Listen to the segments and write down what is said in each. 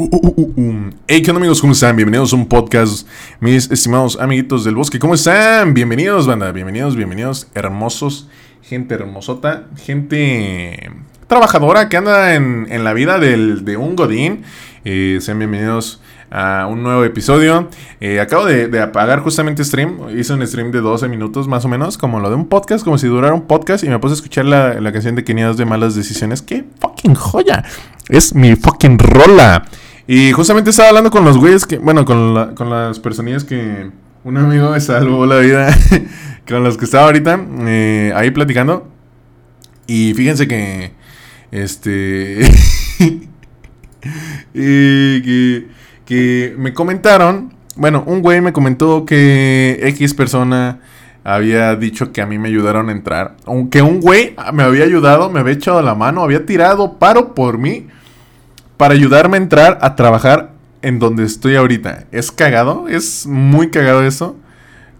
Uh, uh, hey, ¿qué onda amigos? ¿Cómo están? Bienvenidos a un podcast, mis estimados amiguitos del bosque. ¿Cómo están? Bienvenidos, banda. Bienvenidos, bienvenidos, hermosos. Gente hermosota, gente trabajadora que anda en, la vida de un godín. Eh, sean bienvenidos a un nuevo episodio. Eh, acabo de, apagar justamente stream. Hice un stream de 12 minutos más o menos, como lo de un podcast, como si durara un podcast. Y me puse a escuchar la, la canción de 500 de malas decisiones. ¡Qué fucking joya! Es mi fucking rola. Y justamente estaba hablando con los güeyes que, bueno, con, con las personillas que un amigo me salvó la vida, con los que estaba ahorita eh, ahí platicando. Y fíjense que, este, que, que me comentaron, bueno, un güey me comentó que X persona había dicho que a mí me ayudaron a entrar. Aunque un güey me había ayudado, me había echado la mano, había tirado paro por mí para ayudarme a entrar a trabajar en donde estoy ahorita. Es cagado, es muy cagado eso.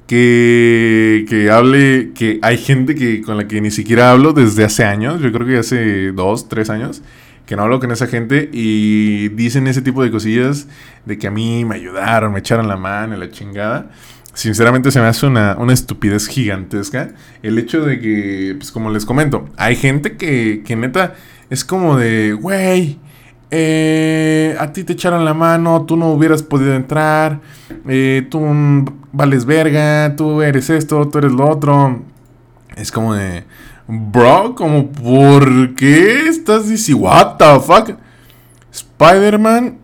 Que, que hable, que hay gente que con la que ni siquiera hablo desde hace años, yo creo que hace dos, tres años, que no hablo con esa gente y dicen ese tipo de cosillas de que a mí me ayudaron, me echaron la mano, la chingada. Sinceramente se me hace una, una estupidez gigantesca el hecho de que, pues como les comento, hay gente que, que neta es como de, güey, eh, a ti te echaron la mano, tú no hubieras podido entrar, eh, tú vales verga, tú eres esto, tú eres lo otro. Es como de, bro, como, ¿por qué estás diciendo, what the fuck? Spider-Man,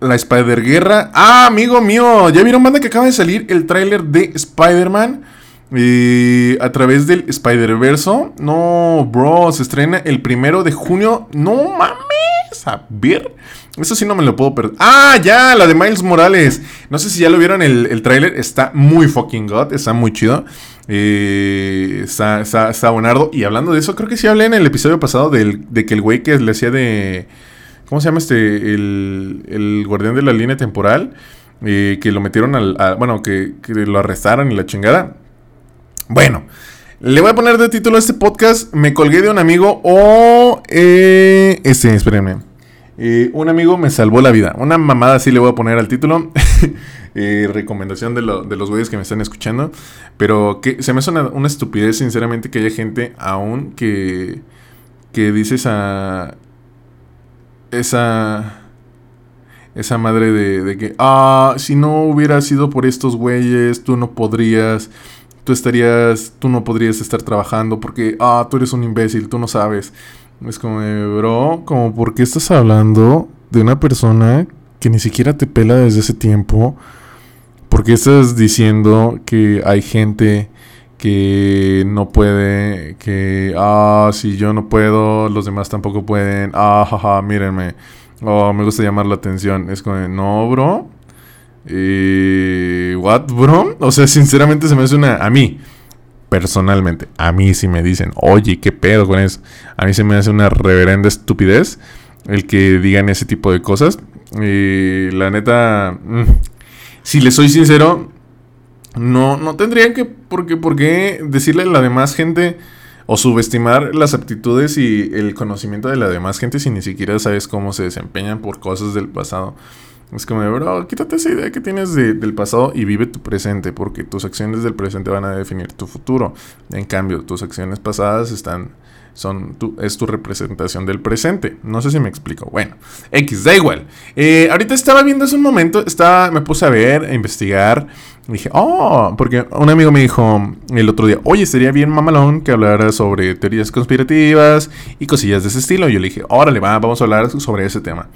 la Spider-Guerra. Ah, amigo mío, ¿ya vieron, banda, que acaba de salir el tráiler de Spider-Man? Eh, a través del Spider-Verso. No, bro, se estrena el primero de junio. No mames a ver. Eso sí no me lo puedo perder. Ah, ya, la de Miles Morales. No sé si ya lo vieron el, el tráiler. Está muy fucking god. Está muy chido. Eh, está, está, buenardo. Y hablando de eso, creo que sí hablé en el episodio pasado del, de que el güey que le hacía de... ¿Cómo se llama este? El, el guardián de la línea temporal. Eh, que lo metieron al... bueno, que lo arrestaron y la chingada. Bueno. Le voy a poner de título a este podcast. Me colgué de un amigo o. Eh, este, espérenme. Eh, un amigo me salvó la vida. Una mamada así le voy a poner al título. Eh, recomendación de, los güeyes que me están escuchando. Pero que se me hace una, estupidez, sinceramente, que haya gente aún que. que dice esa. esa. esa madre de, de que. Ah, si no hubiera sido por estos güeyes, tú no podrías tú estarías, tú no podrías estar trabajando porque, ah, tú eres un imbécil, tú no sabes. Es como, bro, como, ¿por qué estás hablando de una persona que ni siquiera te pela desde ese tiempo? ¿Por qué estás diciendo que hay gente que no puede, que, ah, si yo no puedo, los demás tampoco pueden, ah, jaja, mírenme, oh, me gusta llamar la atención. Es como, no, bro, y. ¿What, bro? O sea, sinceramente se me hace una. A mí, personalmente, a mí si me dicen, oye, ¿qué pedo con eso? A mí se me hace una reverenda estupidez el que digan ese tipo de cosas. Y la neta. Mm, si le soy sincero, no, no tendrían que. Porque, ¿Por qué decirle a la demás gente o subestimar las aptitudes y el conocimiento de la demás gente si ni siquiera sabes cómo se desempeñan por cosas del pasado? Es como, bro, quítate esa idea que tienes del pasado y vive tu presente, porque tus acciones del presente van a definir tu futuro. En cambio, tus acciones pasadas están, son tu, es tu representación del presente. No sé si me explico. Bueno, X, da igual. Eh, ahorita estaba viendo hace un momento, estaba, me puse a ver, a investigar. Dije, oh, porque un amigo me dijo el otro día, oye, sería bien mamalón que hablara sobre teorías conspirativas y cosillas de ese estilo. Y yo le dije, órale, va, vamos a hablar sobre ese tema.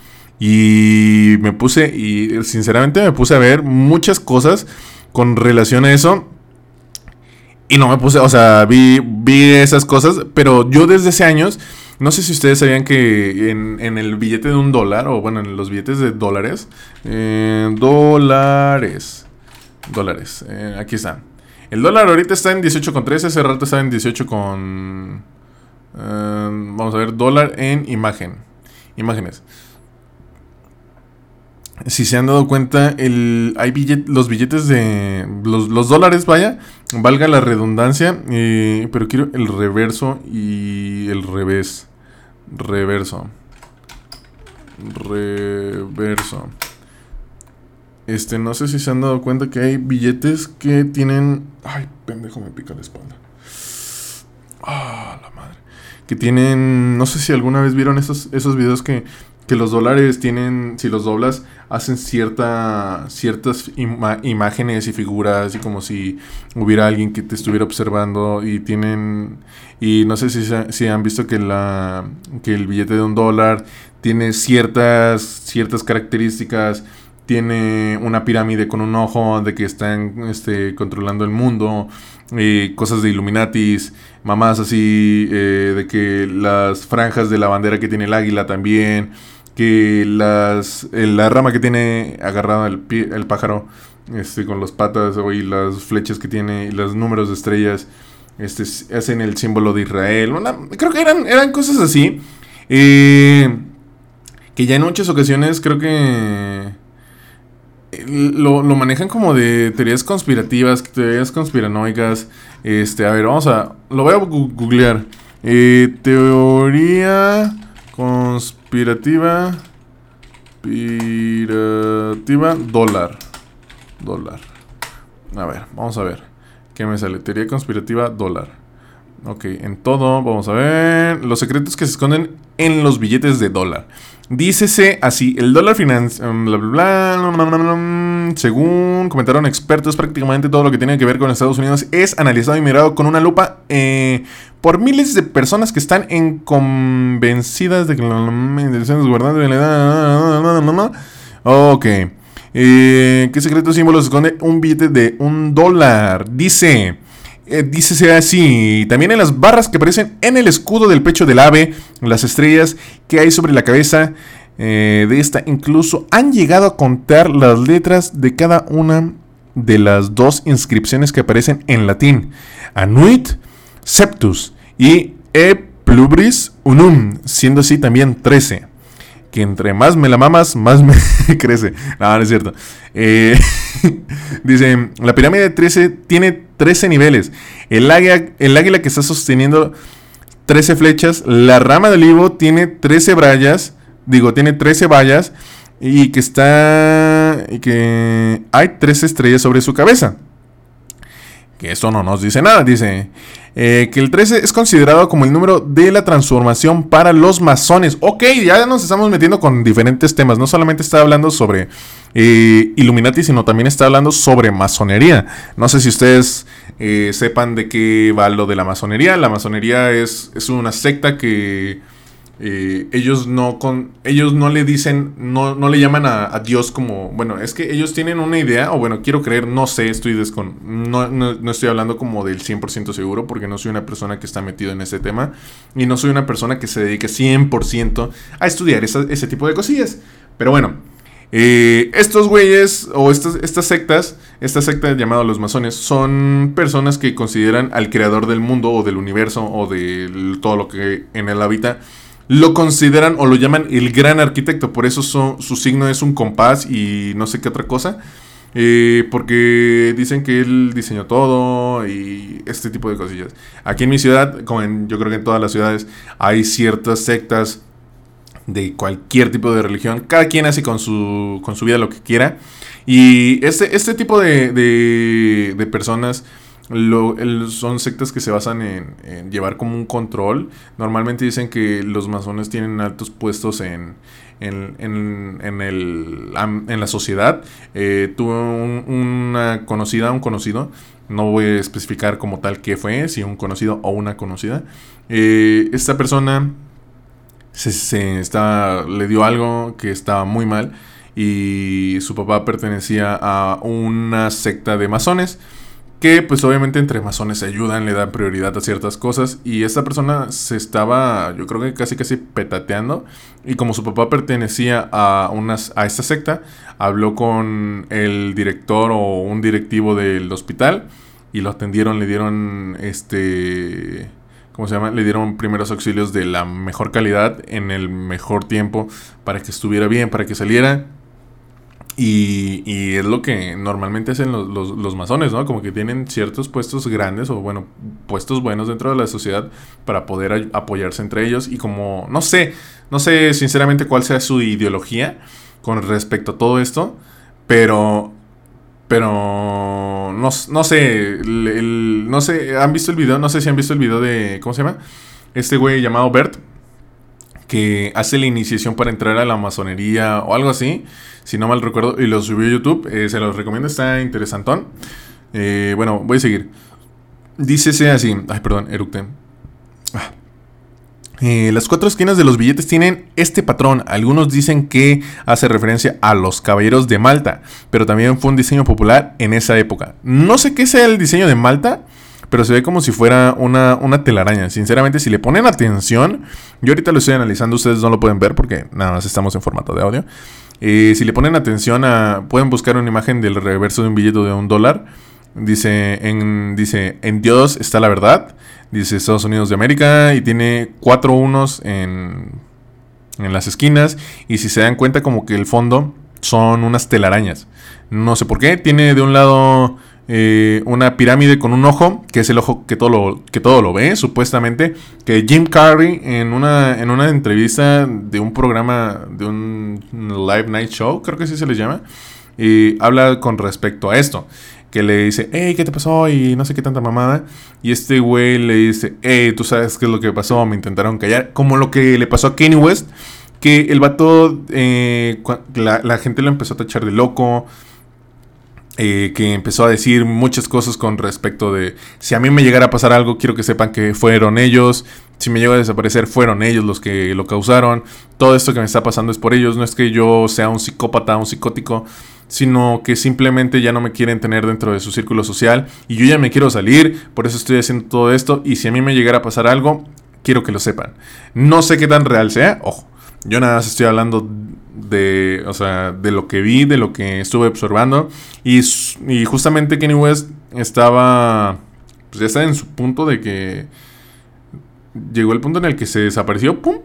Y me puse, y sinceramente me puse a ver muchas cosas con relación a eso. Y no me puse, o sea, vi, vi esas cosas, pero yo desde hace años, no sé si ustedes sabían que en, el billete de un dólar, o bueno, en los billetes de dólares, eh, dólares, dólares, eh, aquí están. El dólar ahorita está en 18,13, hace rato estaba en 18 con... Eh, vamos a ver, dólar en imagen. Imágenes si se han dado cuenta, el, hay los billetes de. Los, dólares, vaya, valga la redundancia, eh, pero quiero el reverso y el revés. Reverso. reverso. Este, no sé si se han dado cuenta que hay billetes que tienen. Ay, pendejo, me pica la espalda. Ah, la madre. Que tienen. No sé si alguna vez vieron esos, esos videos que, que los dólares tienen. Si los doblas, hacen cierta, ciertas imágenes y figuras. Y como si hubiera alguien que te estuviera observando. Y tienen. Y no sé si, si han visto que, la, que el billete de un dólar tiene ciertas, ciertas características tiene una pirámide con un ojo de que están este, controlando el mundo, eh, cosas de Illuminatis, mamás así, eh, de que las franjas de la bandera que tiene el águila también, que las, la rama que tiene agarrada el, el pájaro este, con las patas y las flechas que tiene y los números de estrellas este, hacen el símbolo de Israel. creo que eran, eran cosas así. Eh, que ya en muchas ocasiones creo que lo, manejan como de teorías conspirativas, teorías conspiranoicas. Este, a ver, vamos a. Lo voy a googlear. Eh, teoría conspirativa. Pirativa. Dólar. Dólar. A ver, vamos a ver. ¿Qué me sale? Teoría conspirativa, dólar. Ok, en todo, vamos a ver. Los secretos que se esconden en los billetes de dólar. Dícese así, el dólar financiero, bla, bla, bla, según comentaron expertos, prácticamente todo lo que tiene que ver con Estados Unidos es analizado y mirado con una lupa eh, por miles de personas que están en convencidas de que Ok. Eh, ¿Qué secretos símbolos esconde un billete de un dólar? Dice... Eh, dícese así, también en las barras que aparecen en el escudo del pecho del ave, las estrellas que hay sobre la cabeza eh, de esta, incluso han llegado a contar las letras de cada una de las dos inscripciones que aparecen en latín, Anuit Septus y E Plubris Unum, siendo así también 13 que entre más me la mamas, más me crece. No, no es cierto. Eh, dice, la pirámide 13 tiene 13 niveles. El águila, el águila que está sosteniendo 13 flechas. La rama del olivo tiene 13 brayas. Digo, tiene 13 vallas. Y que está... Y que hay 13 estrellas sobre su cabeza. Que esto no nos dice nada. Dice... Eh, que el 13 es considerado como el número de la transformación para los masones. Ok, ya nos estamos metiendo con diferentes temas. No solamente está hablando sobre eh, Illuminati, sino también está hablando sobre masonería. No sé si ustedes eh, sepan de qué va lo de la masonería. La masonería es, es una secta que ellos no con ellos no le dicen no, no le llaman a, Dios como bueno es que ellos tienen una idea o bueno quiero creer no sé estoy descon no, no, estoy hablando como del 100% seguro porque no soy una persona que está metido en ese tema y no soy una persona que se dedique 100% a estudiar ese tipo de cosillas. Pero bueno eh, estos güeyes o estas, estas sectas, esta secta llamada los masones, son personas que consideran al creador del mundo o del universo o de todo lo que en él habita lo consideran o lo llaman el gran arquitecto. Por eso su signo es un compás y no sé qué otra cosa. Eh, porque dicen que él diseñó todo y este tipo de cosillas. Aquí en mi ciudad, como en, yo creo que en todas las ciudades, hay ciertas sectas de cualquier tipo de religión. Cada quien hace con su, con su vida lo que quiera. Y este, este tipo de, de, de personas son sectas que se basan en, llevar como un control. Normalmente dicen que los masones tienen altos puestos en, en, en, el, en la sociedad. Eh, tuve una conocida, un conocido, no voy a especificar como tal qué fue, si un conocido o una conocida. Eh, esta persona se, se está, le dio algo que estaba muy mal y su papá pertenecía a una secta de masones que pues obviamente entre masones se ayudan, le dan prioridad a ciertas cosas y esta persona se estaba, yo creo que casi casi petateando y como su papá pertenecía a, unas, a esta secta, habló con el director o un directivo del hospital y lo atendieron, le dieron este... ¿Cómo se llama? Le dieron primeros auxilios de la mejor calidad en el mejor tiempo para que estuviera bien, para que saliera y, y, es lo que normalmente hacen los, los, masones, ¿no? Como que tienen ciertos puestos grandes o, bueno, puestos buenos dentro de la sociedad para poder apoyarse entre ellos. Y como, no sé, No sé sinceramente cuál sea su ideología con respecto a todo esto, pero pero no, no sé, no sé, ¿han visto el video? No sé si han visto el video de, ¿cómo se llama? Este güey llamado Bert, que hace la iniciación para entrar a la masonería o algo así, si no mal recuerdo, y lo subió a YouTube, eh, se los recomiendo, está interesantón. Eh, bueno, voy a seguir. Dícese así, ay perdón, eructé. Ah. Eh, las cuatro esquinas de los billetes tienen este patrón. Algunos dicen que hace referencia a los caballeros de Malta, pero también fue un diseño popular en esa época. No sé qué sea el diseño de Malta, pero se ve como si fuera una, una telaraña. Sinceramente, si le ponen atención, yo ahorita lo estoy analizando, ustedes no lo pueden ver porque nada más estamos en formato de audio. Eh, si le ponen atención a, pueden buscar una imagen del reverso de un billete de un dólar. Dice en, dice, en Dios está la verdad dice Estados Unidos de América y tiene cuatro unos en, en las esquinas y si se dan cuenta como que el fondo son unas telarañas. No sé por qué, tiene de un lado eh, una pirámide con un ojo, que es el ojo que todo lo, que todo lo ve, supuestamente. Que Jim Carrey en una, en una entrevista de un programa, de un live night show, creo que así se les llama, y habla con respecto a esto que le dice, hey, ¿qué te pasó? Y no sé qué tanta mamada. Y este güey le dice, hey, tú sabes qué es lo que pasó, me intentaron callar. Como lo que le pasó a Kanye West, que el vato, eh, la, gente lo empezó a tachar de loco. Eh, que empezó a decir muchas cosas con respecto de si a mí me llegara a pasar algo, quiero que sepan que fueron ellos. Si me llega a desaparecer, fueron ellos los que lo causaron. Todo esto que me está pasando es por ellos. No es que yo sea un psicópata, un psicótico sino que simplemente ya no me quieren tener dentro de su círculo social y yo ya me quiero salir, por eso estoy haciendo todo esto y si a mí me llegara a pasar algo, quiero que lo sepan. No sé qué tan real sea, ojo, yo nada más estoy hablando de, o sea, de lo que vi, de lo que estuve observando y, y justamente Kenny West estaba, pues ya está en su punto de que llegó el punto en el que se desapareció, ¡pum!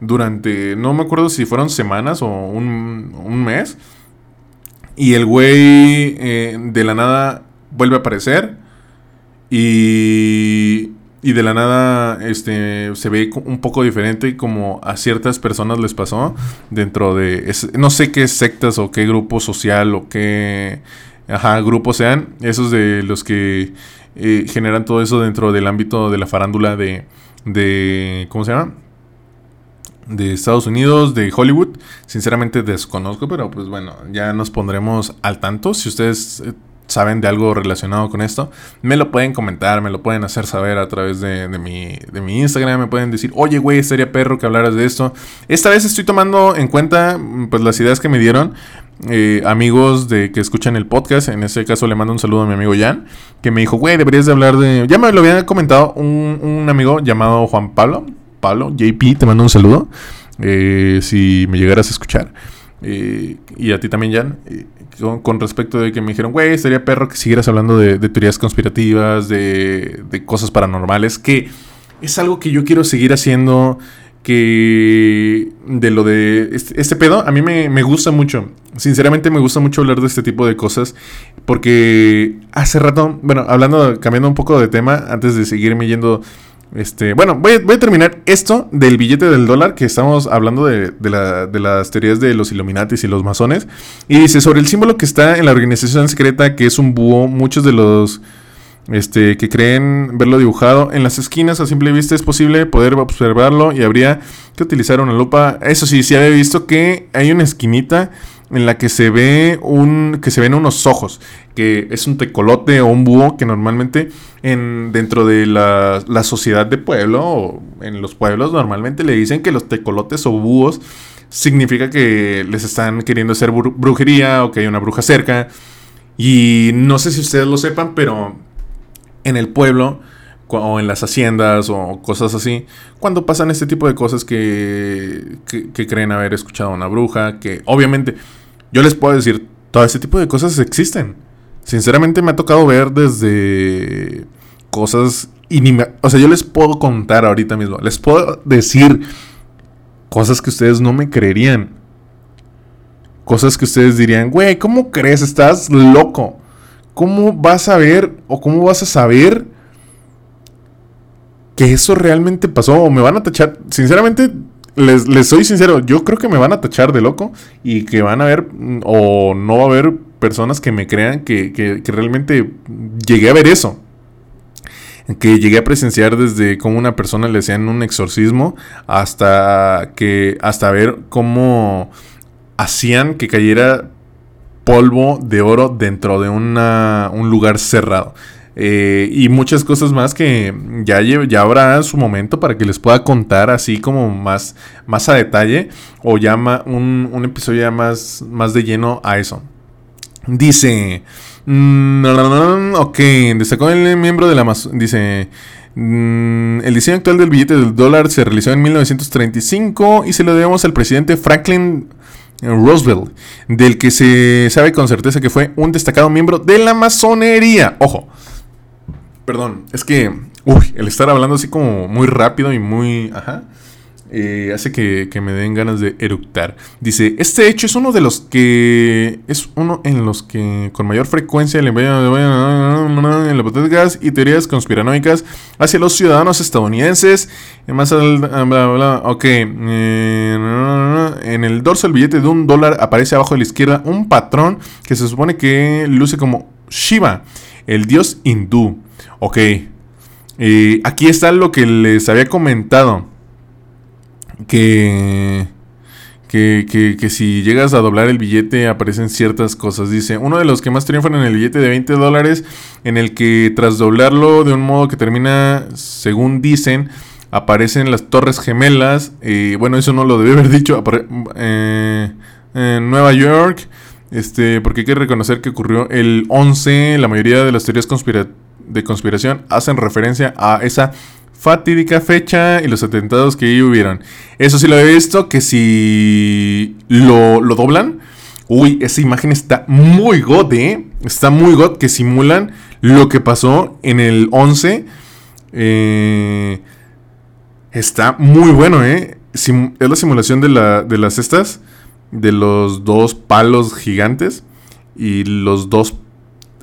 Durante, no me acuerdo si fueron semanas o un, un mes y el güey eh, de la nada vuelve a aparecer. Y, y de la nada este, se ve un poco diferente como a ciertas personas les pasó dentro de... no sé qué sectas o qué grupo social o qué ajá, grupo sean. Esos de los que eh, generan todo eso dentro del ámbito de la farándula de... de ¿Cómo se llama? de Estados Unidos, de Hollywood. Sinceramente desconozco, pero pues bueno, ya nos pondremos al tanto. Si ustedes eh, saben de algo relacionado con esto, me lo pueden comentar, me lo pueden hacer saber a través de, mi, de mi Instagram. Me pueden decir, oye, güey, estaría perro que hablaras de esto. Esta vez estoy tomando en cuenta pues las ideas que me dieron. Eh, amigos de que escuchan el podcast, en este caso le mando un saludo a mi amigo Jan, que me dijo, güey, deberías de hablar de... Ya me lo había comentado un, un amigo llamado Juan Pablo, Pablo, JP, te mando un saludo. Eh, si me llegaras a escuchar. Y a ti también, Jan. Con, respecto de que me dijeron, güey, sería perro que siguieras hablando de, teorías conspirativas, de, cosas paranormales, que es algo que yo quiero seguir haciendo. Que de lo de este, este pedo, a mí me, me, gusta mucho. Sinceramente me gusta mucho hablar de este tipo de cosas. Porque hace rato, bueno, hablando, cambiando un poco de tema, antes de seguirme yendo este, bueno, voy a, terminar esto del billete del dólar, que estamos hablando de, las teorías de los Illuminatis y los masones. Y dice, sobre el símbolo que está en la organización secreta, que es un búho, muchos de los este, que creen verlo dibujado en las esquinas a simple vista es posible poder observarlo y habría que utilizar una lupa. Eso sí, sí había visto que hay una esquinita en la que se ve un que se ven unos ojos, que es un tecolote o un búho que normalmente en dentro de la, la sociedad de pueblo o en los pueblos normalmente le dicen que los tecolotes o búhos significa que les están queriendo hacer brujería o que hay una bruja cerca. Y no sé si ustedes lo sepan, pero en el pueblo o en las haciendas o cosas así, cuando pasan este tipo de cosas que, que, creen haber escuchado a una bruja, que obviamente yo les puedo decir, todo este tipo de cosas existen. Sinceramente me ha tocado ver desde cosas O sea, yo les puedo contar ahorita mismo, les puedo decir cosas que ustedes no me creerían. Cosas que ustedes dirían, güey, ¿cómo crees? Estás loco. ¿cómo vas a ver o cómo vas a saber que eso realmente pasó? O me van a tachar. Sinceramente, les, les soy sincero, yo creo que me van a tachar de loco y que van a haber, mm, o no va a haber personas que me crean que, que, que realmente llegué a ver eso que llegué a presenciar desde cómo una persona le hacían un exorcismo hasta que hasta ver cómo hacían que cayera polvo de oro dentro de una, un lugar cerrado. Eh, y muchas cosas más que ya, ya habrá su momento para que les pueda contar así como más, más a detalle o llama un, un episodio ya más, más de lleno a eso. Dice, mm, ok, destacó el miembro de la Dice, mm, el diseño actual del billete del dólar se realizó en 1935 y se lo debemos al presidente Franklin Roosevelt, del que se sabe con certeza que fue un destacado miembro de la masonería. Ojo, perdón, es que, uy, el estar hablando así como muy rápido y muy, ajá, eh, hace que, me den ganas de eructar. Dice, este hecho es uno de los que... Es uno en los que con mayor frecuencia le en las gas y teorías conspiranoicas hacia los ciudadanos estadounidenses. Más ok. Eh, en el dorso del billete de un dólar aparece abajo de la izquierda un patrón que se supone que luce como Shiva, el dios hindú. Ok. Eh, aquí está lo que les había comentado que, que, que, si llegas a doblar el billete aparecen ciertas cosas. Dice, uno de los que más triunfan en el billete de 20 dólares, en el que tras doblarlo de un modo que termina, según dicen, aparecen las torres gemelas. y bueno, eso no lo debe haber dicho. Eh, en Nueva York. Este, porque hay que reconocer que ocurrió el 11. La mayoría de las teorías de conspiración hacen referencia a esa fatídica fecha y los atentados que ahí hubieron. Eso sí lo he visto, que si lo, doblan, uy, esa imagen está muy god, ¿eh? Está muy god que simulan lo que pasó en el 11. Eh, está muy bueno, ¿eh? es la simulación de, la, de las estas, de los dos palos gigantes y los dos,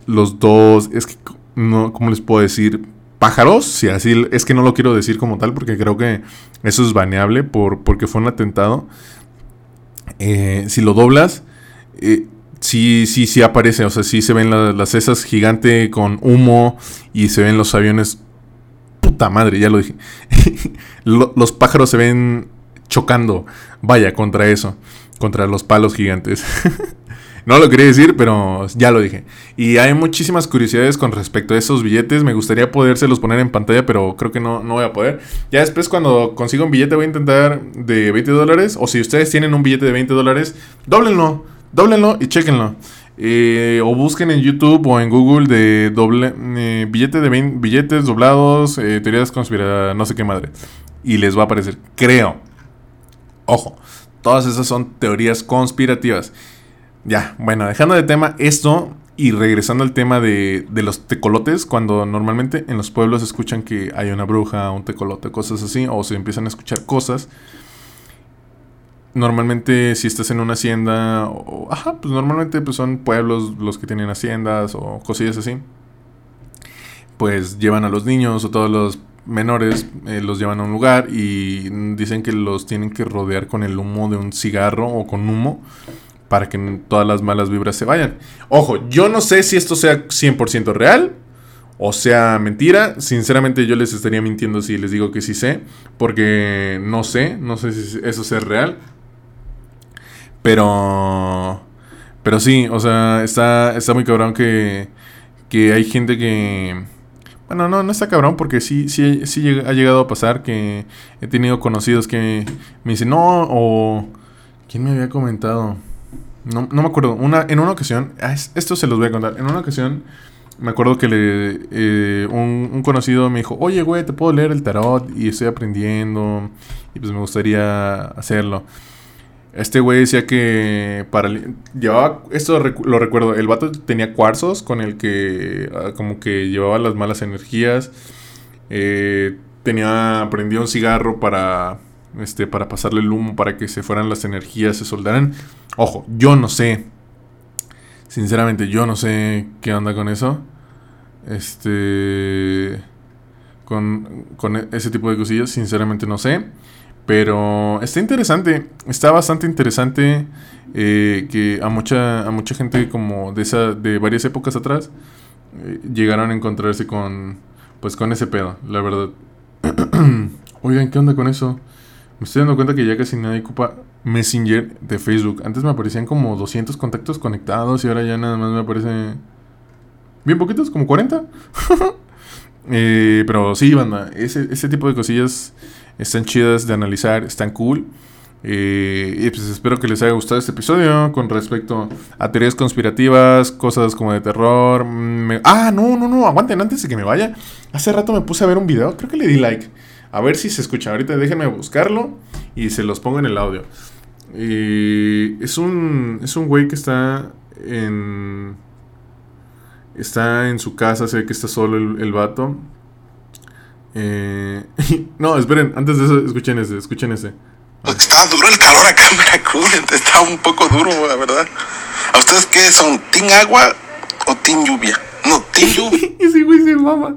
los dos, es que, no, ¿cómo les puedo decir? pájaros, si así es que no lo quiero decir como tal porque creo que eso es baneable por, porque fue un atentado. Eh, si lo doblas, eh, sí, sí, sí aparece, o sea, sí se ven las cesas gigante con humo y se ven los aviones. Puta madre, ya lo dije. los pájaros se ven chocando, vaya, contra eso, contra los palos gigantes. No lo quería decir, pero ya lo dije. Y hay muchísimas curiosidades con respecto a esos billetes. Me gustaría podérselos poner en pantalla, pero creo que no, no voy a poder. Ya después cuando consiga un billete voy a intentar de 20 dólares. O si ustedes tienen un billete de 20 dólares, doblenlo, doblenlo y chequenlo. Eh, o busquen en YouTube o en Google de doble eh, billete de billetes doblados, eh, teorías conspiradas, no sé qué madre. Y les va a aparecer, creo. Ojo, todas esas son teorías conspirativas. Ya, bueno, dejando de tema esto y regresando al tema de, los tecolotes, cuando normalmente en los pueblos escuchan que hay una bruja, un tecolote, cosas así, o se empiezan a escuchar cosas. Normalmente si estás en una hacienda, o, ajá, pues normalmente pues son pueblos los que tienen haciendas o cosillas así. Pues llevan a los niños o todos los menores, eh, los llevan a un lugar y dicen que los tienen que rodear con el humo de un cigarro o con humo para que todas las malas vibras se vayan. Ojo, yo no sé si esto sea 100% real o sea mentira. Sinceramente yo les estaría mintiendo si les digo que sí sé, porque no sé, no sé si eso sea real. Pero pero sí, o sea, está está muy cabrón que que hay gente que bueno, no, no está cabrón porque sí, sí, sí ha llegado a pasar que he tenido conocidos que me dicen, no, o... ¿Quién me había comentado? No, me acuerdo. Una, en una ocasión, ah, esto se los voy a contar. En una ocasión, me acuerdo que le, eh, un, conocido me dijo, oye, güey, te puedo leer el tarot y estoy aprendiendo y pues me gustaría hacerlo. Este güey decía que para llevaba esto lo recuerdo, el vato tenía cuarzos con el que ah, como que llevaba las malas energías. Eh, tenía prendió un cigarro para este, para pasarle el humo, para que se fueran las energías, se soldaran. Ojo, yo no sé. Sinceramente, yo no sé qué onda con eso. Este. Con, con ese tipo de cosillas, sinceramente no sé. Pero está interesante, está bastante interesante eh, que a mucha, a mucha gente como de, esa, de varias épocas atrás eh, llegaron a encontrarse con, pues con ese pedo, la verdad. Oigan, ¿qué onda con eso? Me estoy dando cuenta que ya casi nadie ocupa Messenger de Facebook. Antes me aparecían como 200 contactos conectados y ahora ya nada más me aparece... Bien poquitos, como 40. Eh, pero sí, banda, ese, ese tipo de cosillas están chidas de analizar, están cool. Eh, y pues espero que les haya gustado este episodio con respecto a teorías conspirativas, cosas como de terror. Ah, no, no, no, aguanten antes de que me vaya. Hace rato me puse a ver un video, creo que le di like. A ver si se escucha. Ahorita déjenme buscarlo y se los pongo en el audio. es un, es un güey que está en Está en su casa, se ve que está solo el, el vato. Eh, no, esperen, antes de eso, escuchen ese, escuchen ese. Está duro el calor acá en Veracruz, está un poco duro, la verdad. ¿A ustedes qué son? ¿Team agua o team lluvia? No, team lluvia. Ese güey se mama.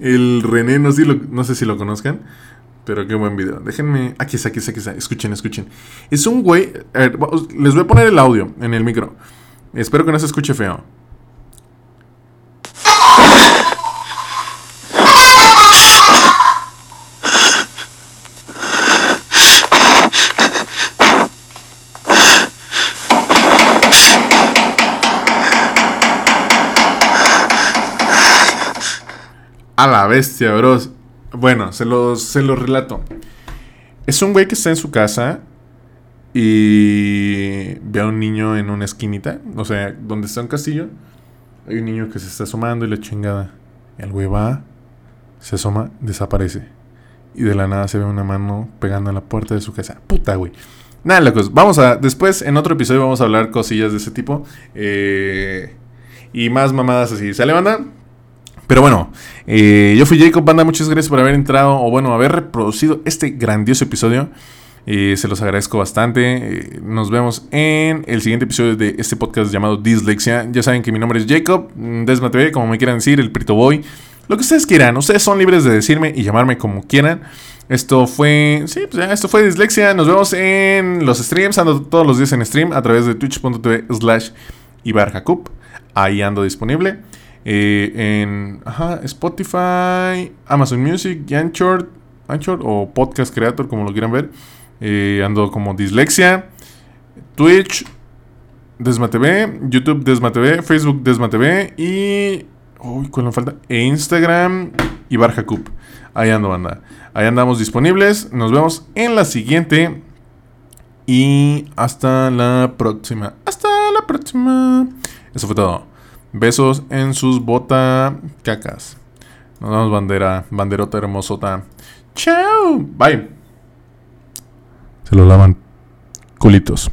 El René, no sé, si lo, no sé si lo conozcan, pero qué buen video. Déjenme. Aquí está, aquí está, aquí está. Escuchen, escuchen. Es un güey. les voy a poner el audio en el micro. Espero que no se escuche feo. A la bestia, bros. Bueno, se los, se los relato. Es un güey que está en su casa y ve a un niño en una esquinita, o sea, donde está un castillo. Hay un niño que se está asomando y la chingada. El güey va, se asoma, desaparece. Y de la nada se ve una mano pegando en la puerta de su casa. Puta, güey. Nada, locos. Vamos a. Después, en otro episodio, vamos a hablar cosillas de ese tipo. Eh, y más mamadas así. ¿Sale, banda? Pero bueno, eh, yo fui Jacob Banda, muchas gracias por haber entrado o bueno, haber reproducido este grandioso episodio. Eh, se los agradezco bastante. Eh, nos vemos en el siguiente episodio de este podcast llamado Dislexia. Ya saben que mi nombre es Jacob, mm, Desma como me quieran decir, el Prito Boy. Lo que ustedes quieran, ustedes son libres de decirme y llamarme como quieran. Esto fue, sí, pues ya, esto fue Dislexia. Nos vemos en los streams, ando todos los días en stream a través de twitch.tv slash Ibarjacup. Ahí ando disponible. Eh, en Spotify, Amazon Music, Anchor, Anchor o Podcast Creator, como lo quieran ver. Eh, ando como Dislexia, Twitch, TV, YouTube TV, Facebook TV y. Uy, ¿cuál me falta? E Instagram y Barja Ahí ando, banda. Ahí andamos disponibles. Nos vemos en la siguiente. Y hasta la próxima. Hasta la próxima. Eso fue todo. Besos en sus botacacas. Nos vemos, bandera, banderota hermosota. Chao. Bye. Se lo lavan culitos.